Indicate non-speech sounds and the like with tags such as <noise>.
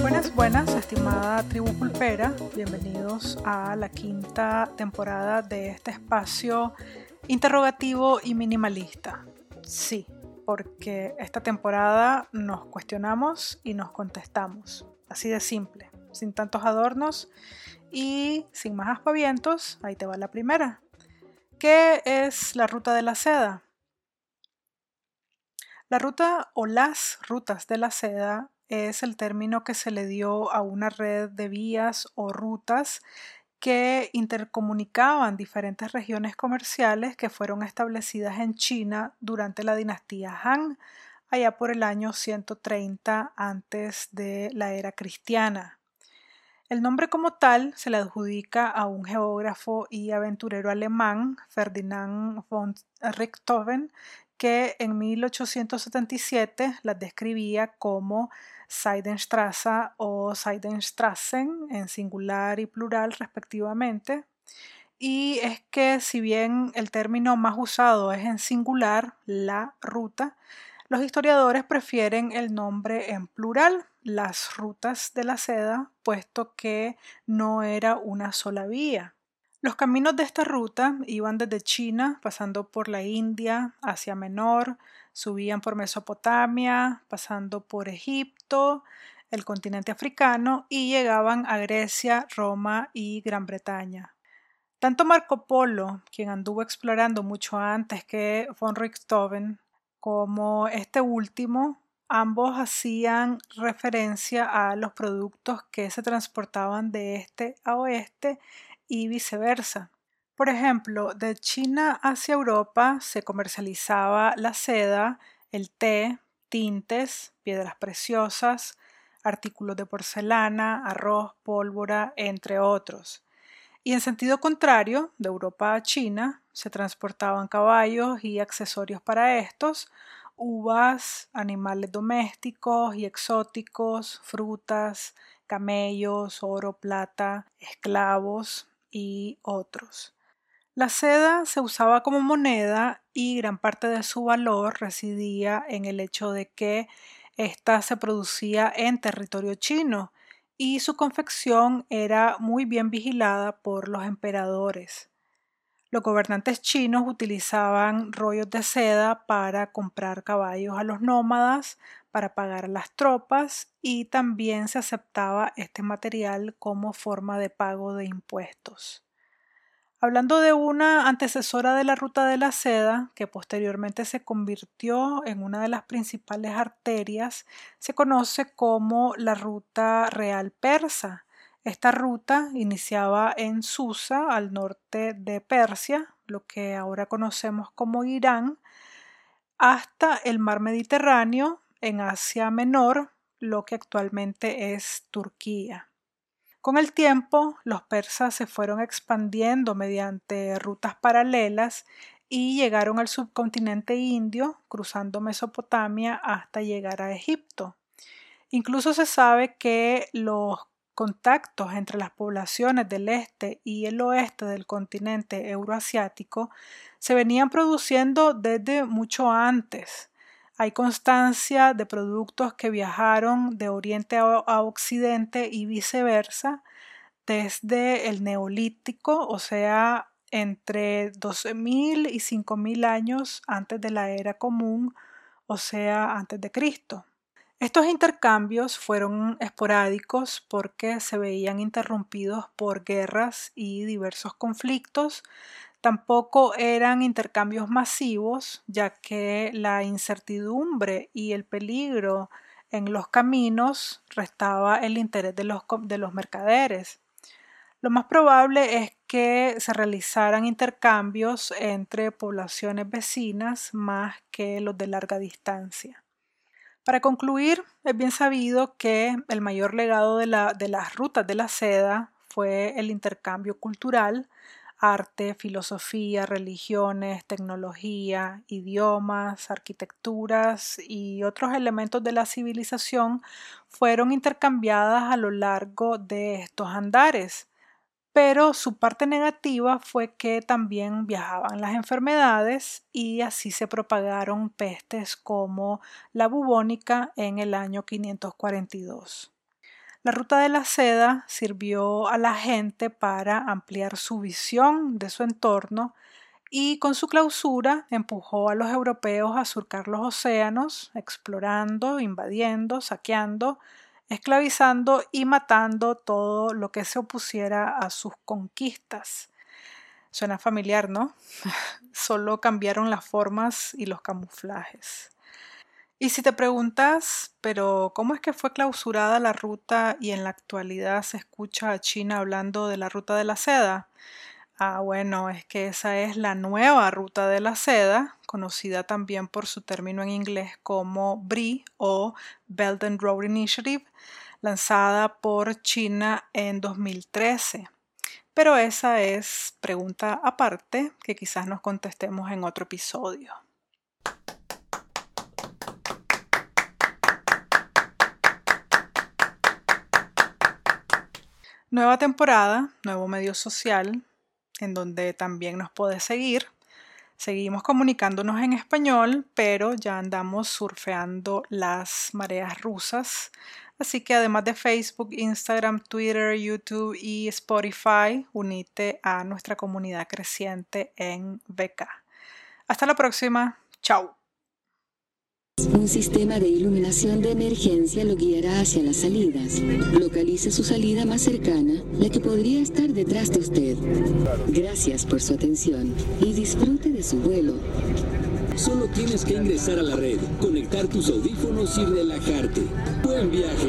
Buenas, buenas, estimada tribu pulpera, bienvenidos a la quinta temporada de este espacio interrogativo y minimalista. Sí, porque esta temporada nos cuestionamos y nos contestamos, así de simple, sin tantos adornos y sin más aspavientos, ahí te va la primera. ¿Qué es la ruta de la seda? La ruta o las rutas de la seda es el término que se le dio a una red de vías o rutas que intercomunicaban diferentes regiones comerciales que fueron establecidas en China durante la dinastía Han, allá por el año 130 antes de la era cristiana. El nombre como tal se le adjudica a un geógrafo y aventurero alemán, Ferdinand von Richthofen, que en 1877 las describía como Seidenstraße o Seidenstraßen en singular y plural respectivamente. Y es que si bien el término más usado es en singular, la ruta, los historiadores prefieren el nombre en plural, las rutas de la seda, puesto que no era una sola vía. Los caminos de esta ruta iban desde China, pasando por la India, Asia Menor, subían por Mesopotamia, pasando por Egipto, el continente africano y llegaban a Grecia, Roma y Gran Bretaña. Tanto Marco Polo, quien anduvo explorando mucho antes que von Richthofen, como este último, ambos hacían referencia a los productos que se transportaban de este a oeste y viceversa. Por ejemplo, de China hacia Europa se comercializaba la seda, el té, tintes, piedras preciosas, artículos de porcelana, arroz, pólvora, entre otros. Y en sentido contrario, de Europa a China, se transportaban caballos y accesorios para estos, uvas, animales domésticos y exóticos, frutas, camellos, oro, plata, esclavos y otros. La seda se usaba como moneda y gran parte de su valor residía en el hecho de que ésta se producía en territorio chino y su confección era muy bien vigilada por los emperadores. Los gobernantes chinos utilizaban rollos de seda para comprar caballos a los nómadas, para pagar a las tropas y también se aceptaba este material como forma de pago de impuestos. Hablando de una antecesora de la ruta de la seda, que posteriormente se convirtió en una de las principales arterias, se conoce como la ruta real persa. Esta ruta iniciaba en Susa, al norte de Persia, lo que ahora conocemos como Irán, hasta el mar Mediterráneo, en Asia Menor, lo que actualmente es Turquía. Con el tiempo, los persas se fueron expandiendo mediante rutas paralelas y llegaron al subcontinente indio, cruzando Mesopotamia hasta llegar a Egipto. Incluso se sabe que los contactos entre las poblaciones del este y el oeste del continente euroasiático se venían produciendo desde mucho antes. Hay constancia de productos que viajaron de oriente a occidente y viceversa desde el neolítico, o sea, entre 12.000 y 5.000 años antes de la era común, o sea, antes de Cristo. Estos intercambios fueron esporádicos porque se veían interrumpidos por guerras y diversos conflictos, Tampoco eran intercambios masivos, ya que la incertidumbre y el peligro en los caminos restaba el interés de los, de los mercaderes. Lo más probable es que se realizaran intercambios entre poblaciones vecinas más que los de larga distancia. Para concluir, es bien sabido que el mayor legado de, la, de las rutas de la seda fue el intercambio cultural, arte, filosofía, religiones, tecnología, idiomas, arquitecturas y otros elementos de la civilización fueron intercambiadas a lo largo de estos andares. Pero su parte negativa fue que también viajaban las enfermedades y así se propagaron pestes como la bubónica en el año 542. La ruta de la seda sirvió a la gente para ampliar su visión de su entorno y con su clausura empujó a los europeos a surcar los océanos, explorando, invadiendo, saqueando, esclavizando y matando todo lo que se opusiera a sus conquistas. Suena familiar, ¿no? <laughs> Solo cambiaron las formas y los camuflajes. Y si te preguntas, pero ¿cómo es que fue clausurada la ruta y en la actualidad se escucha a China hablando de la ruta de la seda? Ah, bueno, es que esa es la nueva ruta de la seda, conocida también por su término en inglés como BRI o Belt and Road Initiative, lanzada por China en 2013. Pero esa es pregunta aparte que quizás nos contestemos en otro episodio. Nueva temporada, nuevo medio social, en donde también nos puedes seguir. Seguimos comunicándonos en español, pero ya andamos surfeando las mareas rusas. Así que además de Facebook, Instagram, Twitter, YouTube y Spotify, unite a nuestra comunidad creciente en BK. Hasta la próxima. Chao. Un sistema de iluminación de emergencia lo guiará hacia las salidas. Localice su salida más cercana, la que podría estar detrás de usted. Gracias por su atención y disfrute de su vuelo. Solo tienes que ingresar a la red, conectar tus audífonos y relajarte. Buen viaje.